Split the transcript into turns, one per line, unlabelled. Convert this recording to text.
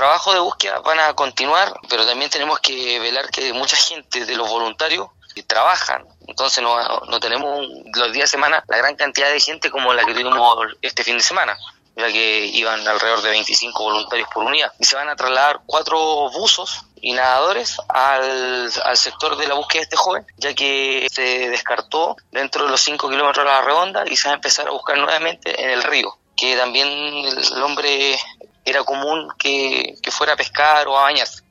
trabajos de búsqueda van a continuar, pero también tenemos que velar que mucha gente de los voluntarios trabajan. Entonces no, no tenemos los días de semana la gran cantidad de gente como la que tuvimos este fin de semana ya que iban alrededor de 25 voluntarios por unidad. Y se van a trasladar cuatro buzos y nadadores al, al sector de la búsqueda de este joven, ya que se descartó dentro de los 5 kilómetros de la redonda y se va a empezar a buscar nuevamente en el río, que también el hombre era común que, que fuera a pescar o a bañarse.